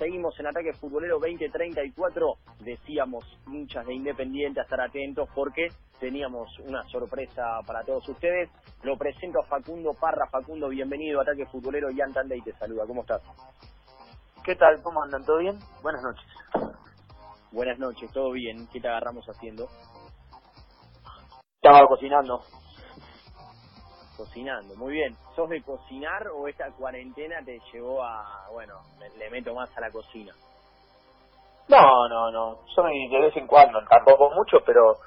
Seguimos en Ataque Futbolero 2034. Decíamos, hinchas de Independiente, a estar atentos porque teníamos una sorpresa para todos ustedes. Lo presento a Facundo Parra. Facundo, bienvenido a Ataque Futbolero. Ian Tandey te saluda. ¿Cómo estás? ¿Qué tal? ¿Cómo andan? ¿Todo bien? Buenas noches. Buenas noches, ¿todo bien? ¿Qué te agarramos haciendo? Estaba cocinando. Cocinando, muy bien. ¿Sos de cocinar o esta cuarentena te llevó a, bueno, le meto más a la cocina? No, no, no. Soy de vez en cuando, tampoco mucho, pero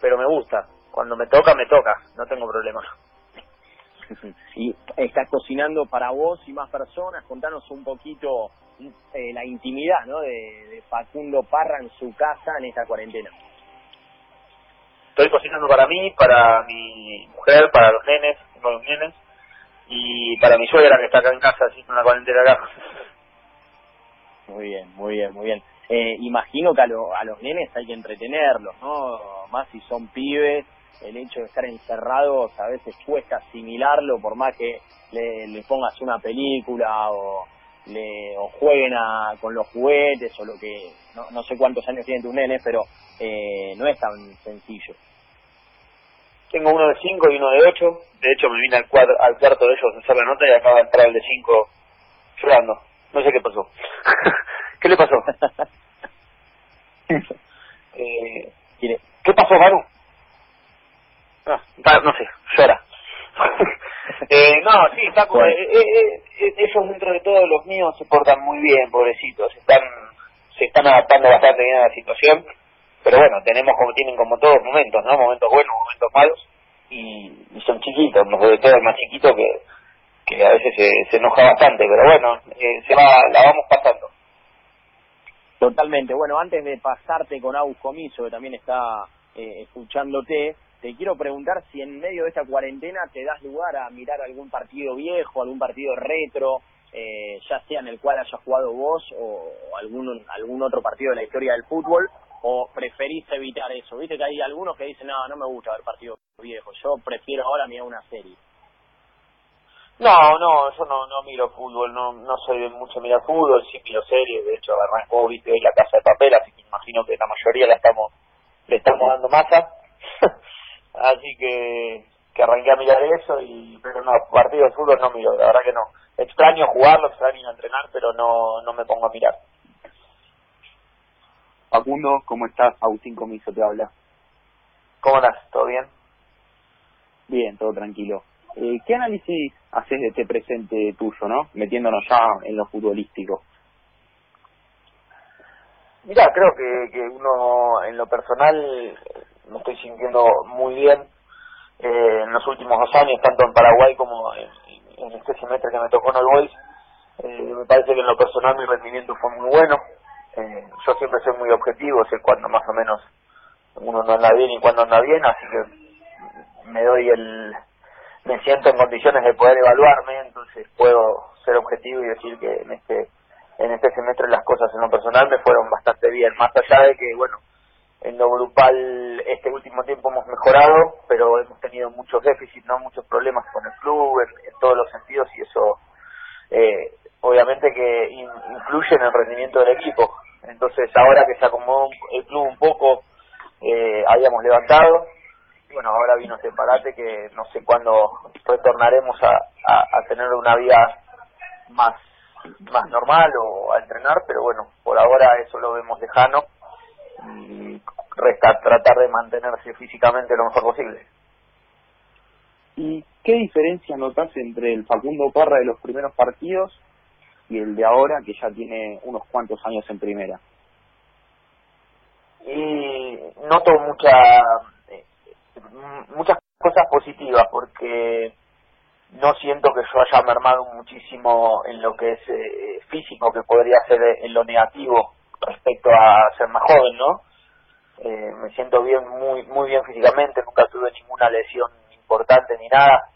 pero me gusta. Cuando me toca, me toca. No tengo problema. y estás cocinando para vos y más personas. Contanos un poquito eh, la intimidad ¿no? De, de, Facundo Parra en su casa en esta cuarentena. Estoy cocinando para mí, para mi mujer, para los nenes, tengo los nenes, y para mi suegra que está acá en casa haciendo una cuarentena acá. Muy bien, muy bien, muy bien. Eh, imagino que a, lo, a los nenes hay que entretenerlos, ¿no? Más si son pibes, el hecho de estar encerrados a veces cuesta asimilarlo, por más que le, le pongas una película o le o jueguen a, con los juguetes o lo que no, no sé cuántos años tienen tus nenes pero eh, no es tan sencillo tengo uno de cinco y uno de ocho. De hecho me vine al, cuadro, al cuarto de ellos a hacer la nota y acaba de entrar el de cinco llorando no sé qué pasó. Qué le pasó eh, qué pasó Manu ah, no sé llora. Eh, no, sí, está como, eh, eh, eh, esos dentro de todo los míos se portan muy bien, pobrecitos, están se están adaptando bastante bien a la situación, pero bueno, tenemos como tienen como todos momentos, ¿no? Momentos buenos, momentos malos, y, son chiquitos, sobre todo el más chiquito que, que a veces se, se enoja bastante, pero bueno, eh, se va, la vamos pasando. Totalmente. Bueno, antes de pasarte con Agus Comiso, que también está eh, escuchándote, te quiero preguntar si en medio de esta cuarentena te das lugar a mirar algún partido viejo, algún partido retro, eh, ya sea en el cual hayas jugado vos o algún, algún otro partido de la historia del fútbol, o preferís evitar eso. Viste que hay algunos que dicen, no, no me gusta ver partidos viejos, yo prefiero ahora mirar una serie. No, no, yo no, no miro fútbol, no, no soy mucho mirar fútbol, sí miro series, de hecho arrancó, viste, hoy la casa de papel, así que imagino que la mayoría la estamos, le estamos dando masa. así que que arranqué a mirar eso y pero no partidos de fútbol no miro la verdad que no extraño jugarlo extraño entrenar pero no no me pongo a mirar Facundo cómo estás Agustín Comiso te habla. Cómo estás todo bien bien todo tranquilo. Eh, qué análisis haces de este presente tuyo no metiéndonos ya en lo futbolístico. Mira creo que que uno en lo personal me estoy sintiendo muy bien. Eh, en los últimos dos años, tanto en Paraguay como en, en este semestre que me tocó en el Boys. Eh, me parece que en lo personal mi rendimiento fue muy bueno. Eh, yo siempre soy muy objetivo, sé cuándo más o menos uno no anda bien y cuándo anda bien, así que me doy el me siento en condiciones de poder evaluarme, entonces puedo ser objetivo y decir que en este en este semestre las cosas en lo personal me fueron bastante bien, más allá de que bueno, en lo grupal este último tiempo hemos mejorado, pero hemos tenido muchos déficits, no muchos problemas con el club en, en todos los sentidos y eso eh, obviamente que in, en el rendimiento del equipo. Entonces ahora que se acomodó el club un poco, eh, habíamos levantado, bueno, ahora vino ese parate que no sé cuándo retornaremos a, a, a tener una vida más más normal o a entrenar, pero bueno, por ahora eso lo vemos lejano y resta tratar de mantenerse físicamente lo mejor posible. ¿Y qué diferencia notas entre el Facundo Parra de los primeros partidos y el de ahora que ya tiene unos cuantos años en primera? Y noto mucha, eh, muchas cosas positivas porque no siento que yo haya mermado muchísimo en lo que es eh, físico, que podría ser en lo negativo respecto a ser más joven, ¿no? Eh, me siento bien, muy muy bien físicamente, nunca tuve ninguna lesión importante ni nada.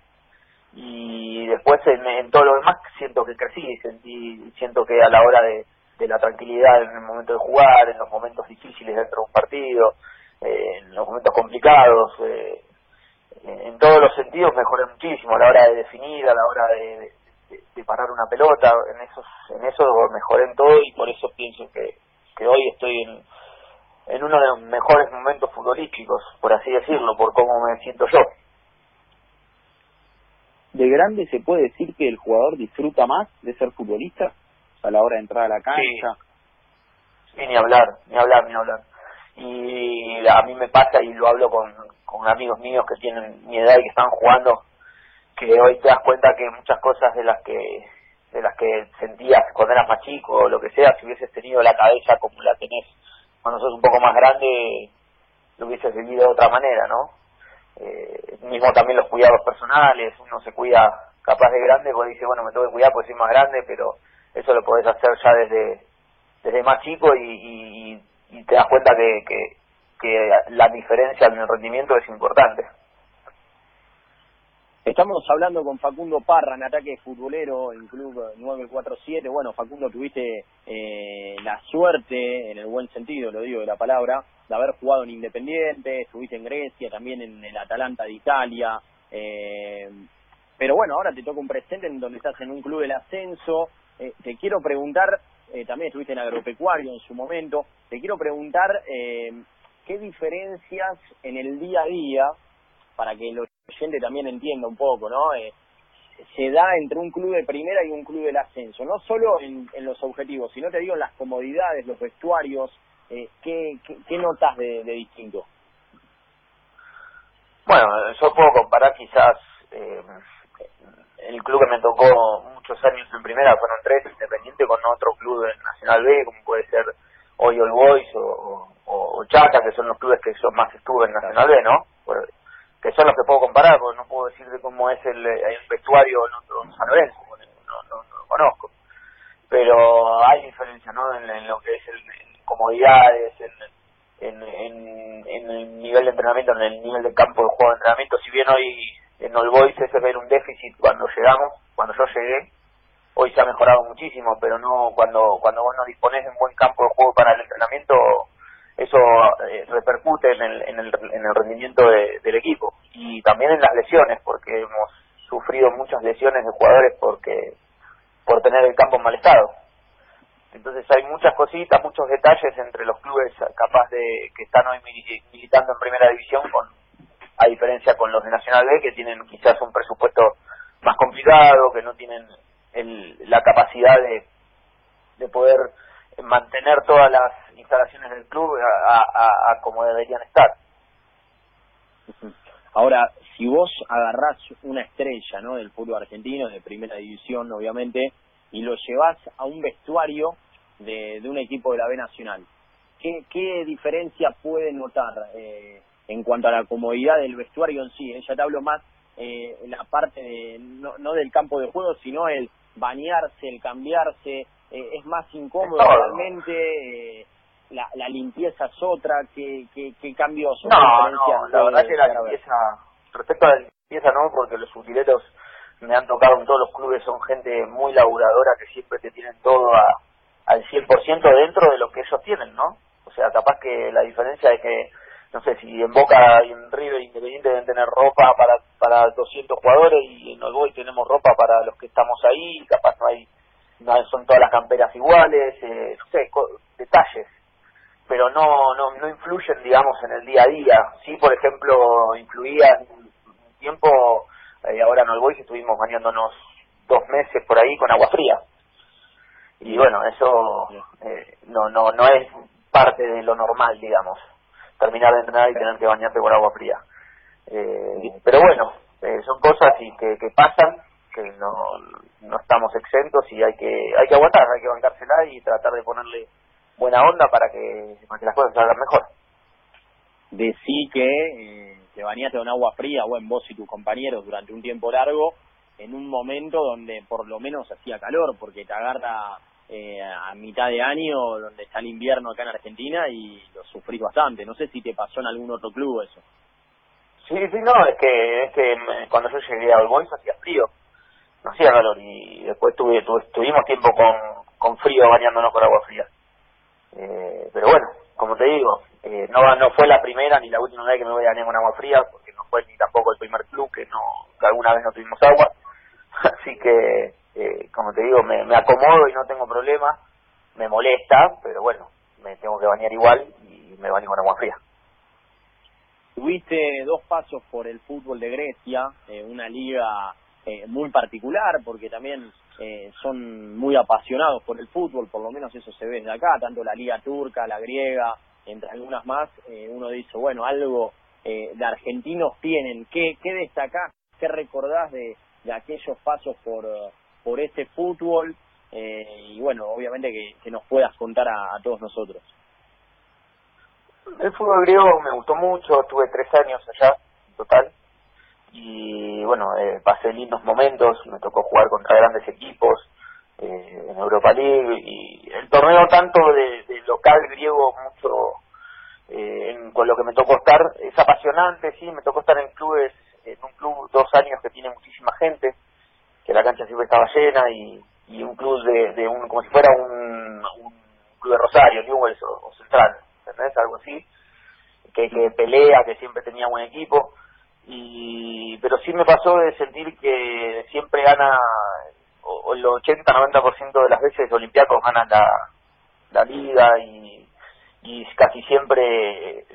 Y después en, todo lo demás siento que crecí, sentí, siento que a la hora de, la tranquilidad en el momento de jugar, en los momentos difíciles dentro de un partido, eh, en los momentos complicados, eh, en todos los sentidos mejoré muchísimo a la hora de definir, a la hora de, parar una pelota, en eso, en eso mejoré en todo y por eso pienso que, que hoy estoy en, en uno de los mejores momentos futbolísticos, por así decirlo, por cómo me siento yo. ¿De grande se puede decir que el jugador disfruta más de ser futbolista a la hora de entrar a la cancha? Sí, ni hablar, ni hablar, ni hablar. Y a mí me pasa y lo hablo con, con amigos míos que tienen mi edad y que están jugando, que hoy te das cuenta que muchas cosas de las que de las que sentías cuando eras más chico o lo que sea, si hubieses tenido la cabeza como la tenés cuando sos un poco más grande, lo hubieses vivido de otra manera, ¿no? Eh, mismo también los cuidados personales, uno se cuida capaz de grande, porque dice, bueno, me tengo que cuidar porque soy más grande, pero eso lo podés hacer ya desde, desde más chico y, y, te das cuenta que, que, que la diferencia en el rendimiento es importante. Estamos hablando con Facundo Parra en ataque futbolero en Club 947. Bueno, Facundo, tuviste eh, la suerte, en el buen sentido, lo digo de la palabra, de haber jugado en Independiente, estuviste en Grecia, también en el Atalanta de Italia. Eh, pero bueno, ahora te toca un presente en donde estás en un club del ascenso. Eh, te quiero preguntar, también estuviste en Agropecuario en su momento, te quiero preguntar qué diferencias en el día a día, para que lo gente también entienda un poco, ¿no? Eh, se da entre un club de primera y un club del ascenso, no solo en, los objetivos, sino te digo en las comodidades, los vestuarios, eh, ¿qué, notas de, distinto? Bueno, yo puedo comparar quizás eh, el club que me tocó muchos años en primera, fueron tres, Independiente, con otro club en Nacional B, como puede ser hoy All Boys o, o, Chaca, que son los clubes que yo más estuve en Nacional B, ¿no? Que son los que puedo comparar, porque no puedo decir de cómo es el, el vestuario en otro San Lorenzo, no, no, no, lo conozco. Pero hay diferencia, ¿no? En, lo que es el, en comodidades, en, en, en, el nivel de entrenamiento, en el nivel de campo de juego de entrenamiento. Si bien hoy en All Boys ese ver un déficit cuando llegamos, cuando yo llegué, hoy se ha mejorado muchísimo, pero no cuando cuando vos no disponés de un buen campo de juego para el entrenamiento, eso eh, repercute en el, en el, en el rendimiento del equipo. Y también en las lesiones porque hemos sufrido muchas lesiones de jugadores porque por tener el campo en mal estado. Entonces hay muchas cositas muchos detalles entre los clubes capaz de que están hoy militando en primera división con a diferencia con los de Nacional B que tienen quizás un presupuesto más complicado que no tienen el, la capacidad de de poder mantener todas las instalaciones del club a, como deberían estar. Ahora, si vos agarrás una estrella ¿no? del fútbol argentino, de primera división, obviamente, y lo llevas a un vestuario de, de un equipo de la B Nacional, ¿qué, qué diferencia puede notar eh, en cuanto a la comodidad del vestuario en sí? Ya te hablo más eh, la parte de, no, no del campo de juego, sino el bañarse, el cambiarse, eh, es más incómodo realmente, eh, la, la limpieza es otra, ¿qué, qué, qué cambios No, no, la verdad que la limpieza, respecto a la limpieza no, porque los utileros me han tocado en todos los clubes, son gente muy laburadora que siempre te tienen todo a, al 100% dentro de lo que ellos tienen, ¿no? O sea, capaz que la diferencia es que, no sé, si en Boca y en River Independiente deben tener ropa para para 200 jugadores y en Olboy tenemos ropa para los que estamos ahí, capaz no hay no son todas las camperas iguales, eh, no sé, detalles, pero no, no, no influyen, digamos, en el día a día. Sí, por ejemplo, influía un tiempo, eh, ahora en All estuvimos bañándonos dos meses por ahí con agua fría. Y bueno, eso eh, no, no, no es parte de lo normal, digamos, terminar de entrenar y tener que bañarte con agua fría. Eh, pero bueno, eh, son cosas y que, que pasan que no, no estamos exentos y hay que hay que aguantar, hay que bancársela y tratar de ponerle buena onda para que, para que las cosas salgan mejor. Decí que eh, te bañaste con agua fría, bueno, vos y tus compañeros durante un tiempo largo, en un momento donde por lo menos hacía calor, porque te agarra eh, a mitad de año, donde está el invierno acá en Argentina, y lo sufrís bastante. No sé si te pasó en algún otro club eso. Sí, sí, no, es que, es que cuando yo llegué a Boys hacía frío no hacía calor y después tuve, tuvimos tiempo con, con frío bañándonos con agua fría. Eh, pero bueno, como te digo, eh, no no fue la primera ni la última vez que me voy a bañar con agua fría, porque no fue ni tampoco el primer club que no alguna vez no tuvimos agua. Así que eh, como te digo, me, me acomodo y no tengo problema, me molesta, pero bueno, me tengo que bañar igual y me baño con agua fría. Tuviste dos pasos por el fútbol de Grecia, eh, una liga eh, muy particular porque también eh, son muy apasionados por el fútbol, por lo menos eso se ve de acá, tanto la liga turca, la griega, entre algunas más, uno dice, bueno, algo de argentinos tienen, ¿qué, qué destacás, qué recordás de, de aquellos pasos por, por este fútbol? y bueno, obviamente que, que nos puedas contar a todos nosotros. El fútbol griego me gustó mucho, tuve tres años allá en total y bueno, eh, pasé lindos momentos, me tocó jugar contra grandes equipos eh, en Europa League y el torneo tanto de, local griego mucho eh, con lo que me tocó estar es apasionante, sí, me tocó estar en clubes, en un club dos años que tiene muchísima gente, que la cancha siempre estaba llena y, y un club de, un como si fuera un, club de Rosario, Newell's o Central ¿entendés? Algo así, que, que pelea, que siempre tenía buen equipo, y pero sí me pasó de sentir que siempre gana, o, el 80-90% de las veces Olympiacos ganan la, la liga y, y casi siempre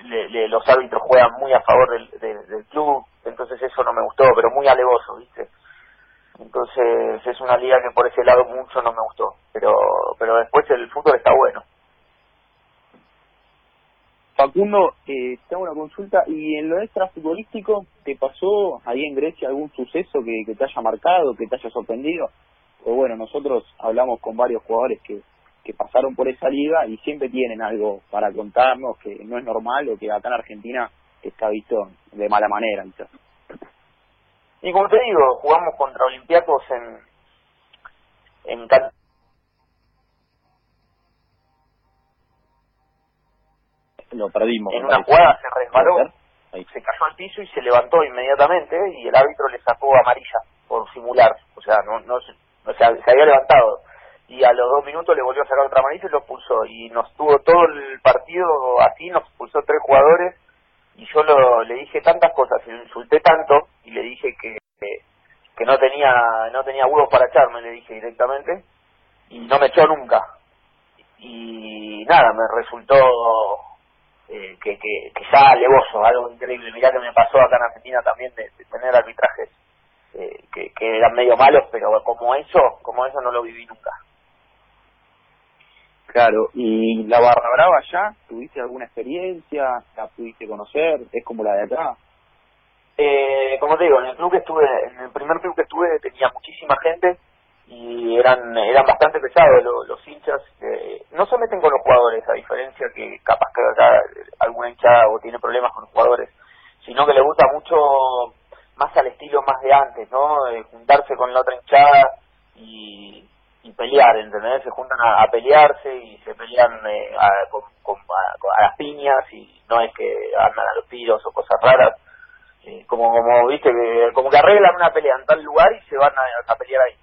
los árbitros juegan muy a favor del, del, club, entonces eso no me gustó, pero muy alevoso, ¿viste? Entonces es una liga que por ese lado mucho no me gustó, pero pero después el fútbol está bueno. Facundo, eh, te hago una consulta. ¿Y en lo extrafutbolístico te pasó ahí en Grecia algún suceso que, te haya marcado, que te haya sorprendido? Pues bueno, nosotros hablamos con varios jugadores que, que pasaron por esa liga y siempre tienen algo para contarnos que no es normal o que acá en Argentina está visto de mala manera. Y como te digo, jugamos contra Olympiacos en, en lo perdimos. En una jugada se resbaló, se cayó al piso y se levantó inmediatamente y el árbitro le sacó amarilla por simular, o sea, no, no, o sea, se había levantado. Y a los dos minutos le volvió a sacar otra amarilla y lo expulsó. Y nos tuvo todo el partido así, nos expulsó tres jugadores. Y yo lo, le dije tantas cosas y lo insulté tanto y le dije que, que no tenía no tenía huevos para echarme, le dije directamente. Y no me echó nunca. Y nada, me resultó eh, que, que, que, ya alevoso, algo increíble. Mirá que me pasó acá en Argentina también de, tener arbitrajes eh, que, que eran medio malos, pero como eso, como eso no lo viví nunca. Claro, ¿y la Barra Brava ya? ¿Tuviste alguna experiencia? ¿La pudiste conocer? ¿Es como la de acá? Eh, como te digo, en el club que estuve, en el primer club que estuve tenía muchísima gente y eran eran bastante pesados los, hinchas. No se meten con los jugadores, a diferencia que capaz que acá alguna hinchada o tiene problemas con los jugadores, sino que le gusta mucho más al estilo más de antes, ¿no? juntarse con la otra hinchada y, y pelear, ¿entendés? Se juntan a, pelearse y se pelean eh, a, con, a, las piñas y no es que andan a los tiros o cosas raras. Eh, como como viste que como que arreglan una pelea en tal lugar y se van a pelear ahí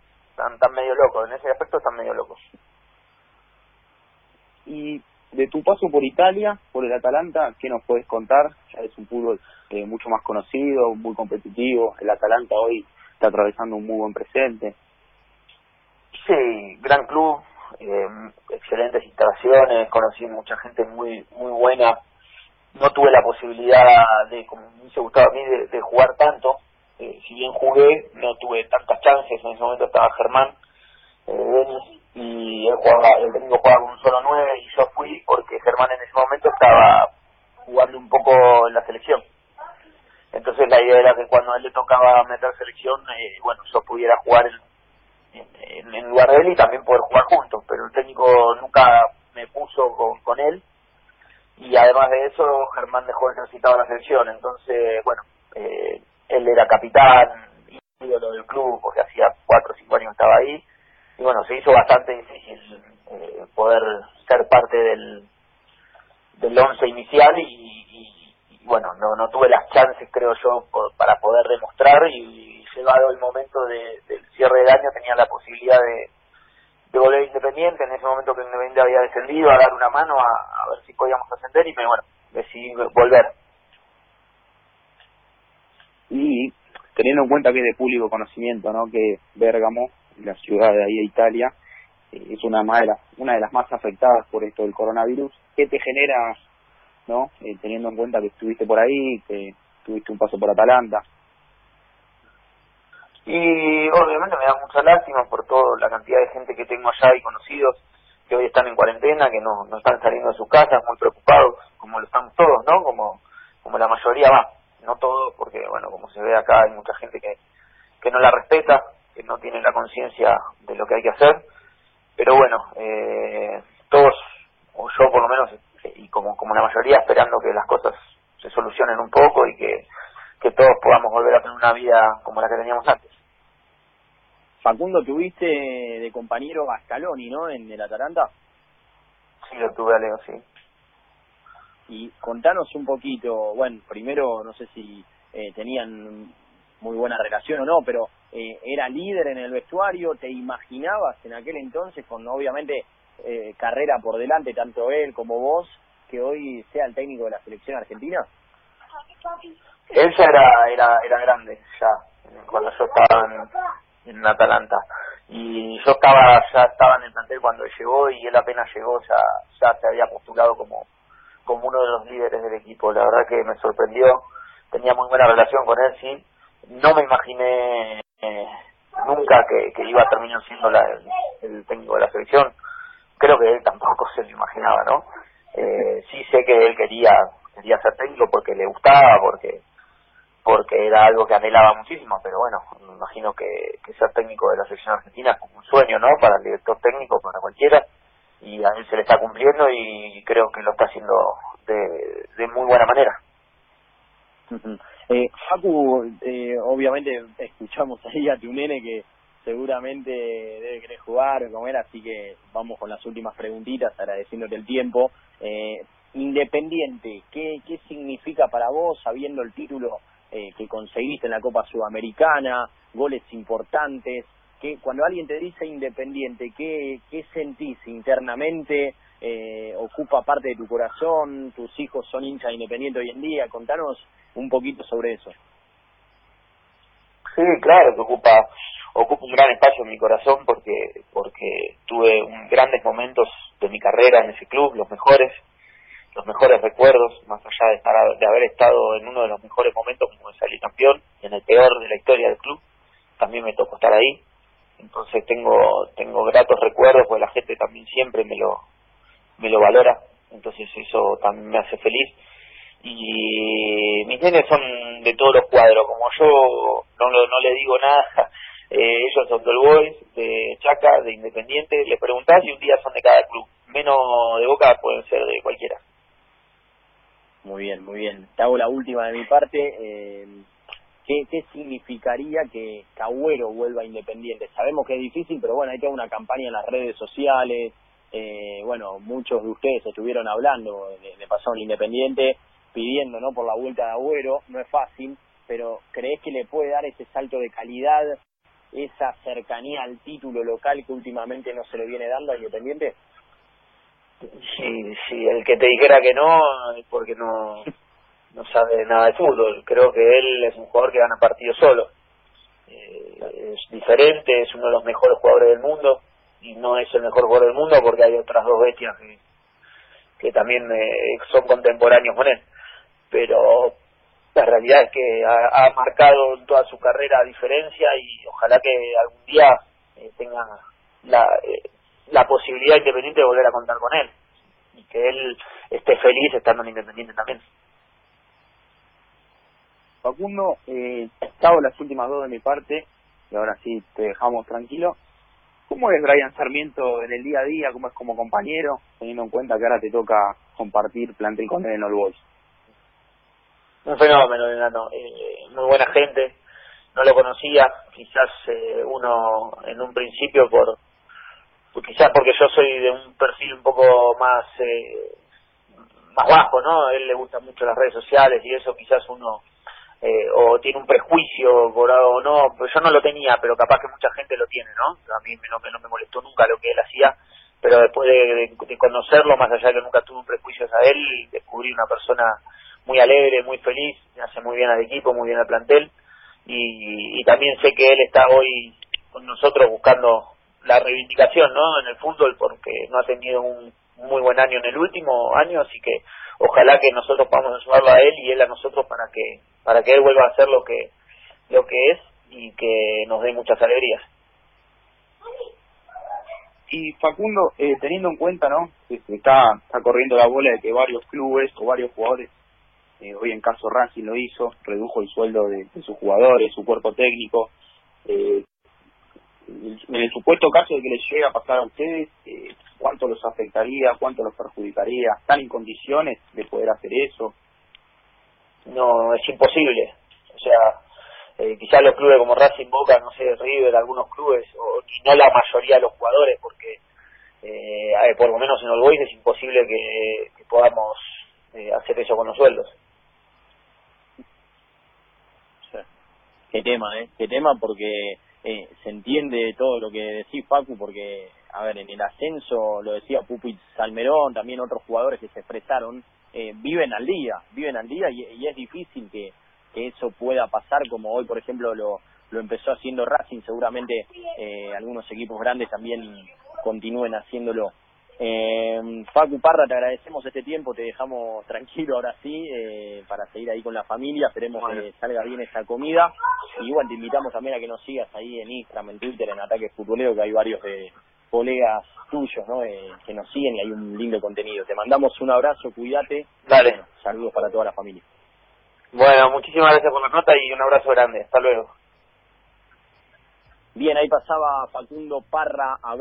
están, medio locos, en ese aspecto están medio locos. Y de tu paso por Italia, por el Atalanta, ¿qué nos puedes contar? Ya es un fútbol eh, mucho más conocido, muy competitivo. El Atalanta hoy está atravesando un muy buen presente. Sí, gran club, eh, excelentes instalaciones, conocí mucha gente muy muy buena. No tuve la posibilidad de, como me hubiese gustado a mí, de jugar tanto, eh, si bien jugué, no tuve tantas chances, en ese momento estaba Germán eh, y él jugaba, el técnico jugaba con un solo nueve y yo fui porque Germán en ese momento estaba jugando un poco en la selección. Entonces la idea era que cuando a él le tocaba meter selección, eh, bueno, yo pudiera jugar en, en, lugar de él y también poder jugar juntos, pero el técnico nunca me puso con, con él y además de eso Germán dejó necesitaba la selección, entonces bueno, eh, él era capitán, ídolo del club, porque hacía cuatro o cinco años estaba ahí, y bueno, se hizo bastante difícil eh, poder ser parte del, del once inicial y, bueno, no, no tuve las chances, creo yo, para poder demostrar y, llegado el momento de, del cierre del año tenía la posibilidad de, de volver Independiente, en ese momento que Independiente había descendido, a dar una mano a, a ver si podíamos ascender y me, bueno, decidí volver y teniendo en cuenta que es de público conocimiento, ¿no? Que Bérgamo la ciudad de ahí de Italia, eh, es una, de las, una de las más afectadas por esto del coronavirus. ¿Qué te genera, no eh, teniendo en cuenta que estuviste por ahí, que tuviste un paso por Atalanta? Y obviamente me da mucha lástima por toda la cantidad de gente que tengo allá y conocidos que hoy están en cuarentena, que no, no están saliendo de sus casas, muy preocupados, como lo estamos todos, ¿no? Como, como la mayoría va, no todos, porque bueno, como se ve acá hay mucha gente que, que no la respeta, que no tiene la conciencia de lo que hay que hacer, pero bueno, eh, todos, o yo por lo menos, y como, como la mayoría, esperando que las cosas se solucionen un poco y que, que todos podamos volver a tener una vida como la que teníamos antes. Facundo, tuviste de compañero a Scaloni, ¿no? En el Atalanta. Sí, lo tuve a Leo, sí. Y contanos un poquito, bueno, primero no sé si eh, tenían muy buena relación o no, pero eh, era líder en el vestuario, ¿te imaginabas en aquel entonces, con obviamente eh, carrera por delante, tanto él como vos, que hoy sea el técnico de la selección argentina? Él era, era, era grande, ya, cuando yo estaba en, en Atalanta. Y yo estaba, ya estaba en el plantel cuando llegó y él apenas llegó ya, ya se había postulado como, como uno de los líderes del equipo. La verdad que me sorprendió, tenía muy buena relación con él, sí. No me imaginé eh, nunca que, que, iba a terminar siendo la, el, técnico de la selección. Creo que él tampoco se lo imaginaba, ¿no? Eh, sí sé que él quería quería ser técnico porque le gustaba, porque porque era algo que anhelaba muchísimo, pero bueno, me imagino que, que ser técnico de la selección argentina es como un sueño, ¿no? Para el director técnico, para cualquiera, y a él se le está cumpliendo y creo que lo está haciendo de, de muy buena manera. Eh, Facu, eh, obviamente escuchamos ahí a tu nene que seguramente debe querer jugar como era, así que vamos con las últimas preguntitas, agradeciéndote el tiempo. Eh, independiente, ¿qué, ¿qué significa para vos, sabiendo el título eh, que conseguiste en la Copa Sudamericana, goles importantes? que Cuando alguien te dice Independiente, ¿qué, qué sentís internamente? Eh, ¿Ocupa parte de tu corazón? ¿Tus hijos son hinchas Independiente hoy en día? Contanos un poquito sobre eso. Sí, claro, que ocupa ocupa un gran espacio en mi corazón porque porque tuve un, grandes momentos de mi carrera en ese club, los mejores, los mejores recuerdos, más allá de estar de haber estado en uno de los mejores momentos como salir campeón, en el peor de la historia del club, también me tocó estar ahí. Entonces tengo tengo gratos recuerdos, porque la gente también siempre me lo me lo valora, entonces eso también me hace feliz y mis nenes son de todos los cuadros, como yo no, no le digo nada, eh, ellos son del Boys, de Chaca, de Independiente, les preguntás y un día son de cada club, menos de Boca pueden ser de cualquiera. Muy bien, muy bien. Te hago la última de mi parte. Eh, ¿qué, ¿Qué significaría que Cagüero vuelva Independiente? Sabemos que es difícil, pero bueno, hay toda una campaña en las redes sociales. Eh, bueno, muchos de ustedes estuvieron hablando de, de pasado en Independiente pidiendo no por la vuelta de Agüero, no es fácil, pero ¿crees que le puede dar ese salto de calidad, esa cercanía al título local que últimamente no se le viene dando a Independiente? Sí, sí, el que te dijera que no es porque no, no sabe nada de fútbol. Creo que él es un jugador que gana partido solo. Eh, es diferente, es uno de los mejores jugadores del mundo y no es el mejor jugador del mundo porque hay otras dos bestias que, que también eh, son contemporáneos con él pero la realidad es que ha, marcado en toda su carrera diferencia y ojalá que algún día eh, tenga la, eh, la posibilidad independiente de volver a contar con él y que él esté feliz estando en Independiente también. Facundo, eh, estado las últimas dos de mi parte y ahora sí te dejamos tranquilo. ¿Cómo es Brian Sarmiento en el día a día? ¿Cómo es como compañero? Teniendo en cuenta que ahora te toca compartir plantel con él en All Boys un fenómeno, enano, eh, muy buena gente, no lo conocía, quizás eh, uno en un principio por, quizás porque yo soy de un perfil un poco más eh, más bajo, ¿no? Él le gustan mucho las redes sociales y eso quizás uno eh, o tiene un prejuicio por o no, pues yo no lo tenía, pero capaz que mucha gente lo tiene, ¿no? A mí no, no me molestó nunca lo que él hacía, pero después de, de conocerlo, más allá de que nunca tuve un prejuicio a él, descubrí una persona muy alegre, muy feliz, hace muy bien al equipo, muy bien al plantel y, también sé que él está hoy con nosotros buscando la reivindicación no en el fútbol porque no ha tenido un muy buen año en el último año así que ojalá que nosotros podamos ayudarlo a él y él a nosotros para que para que él vuelva a hacer lo que lo que es y que nos dé muchas alegrías y Facundo eh, teniendo en cuenta no que está está corriendo la bola de que varios clubes o varios jugadores eh, hoy en caso Racing lo hizo redujo el sueldo de, de sus jugadores su cuerpo técnico eh, en el supuesto caso de que les llegue a pasar a ustedes, eh, ¿cuánto los afectaría? ¿Cuánto los perjudicaría? ¿Están en condiciones de poder hacer eso? No, es imposible. O sea, eh, quizás los clubes como Racing Boca, no sé, River, algunos clubes, o no la mayoría de los jugadores, porque eh, por lo menos en Boys es imposible que, que podamos eh, hacer eso con los sueldos. Qué tema, ¿eh? Qué tema porque eh, se entiende todo lo que decís, Facu, porque, a ver, en el ascenso, lo decía Pupi Salmerón, también otros jugadores que se expresaron, eh, viven al día, viven al día y, y es difícil que, que eso pueda pasar como hoy, por ejemplo, lo, lo empezó haciendo Racing, seguramente eh, algunos equipos grandes también continúen haciéndolo. Eh, Facu Parra, te agradecemos este tiempo, te dejamos tranquilo ahora sí, eh, para seguir ahí con la familia, esperemos que salga bien esta comida. Y igual te invitamos también a que nos sigas ahí en Instagram, en Twitter, en Ataque Futbolero, que hay varios de colegas tuyos ¿no? Eh, que nos siguen y hay un lindo contenido. Te mandamos un abrazo, cuídate. Dale. Bueno, saludos para toda la familia. Bueno, muchísimas gracias por la nota y un abrazo grande. Hasta luego. Bien, ahí pasaba Facundo Parra. A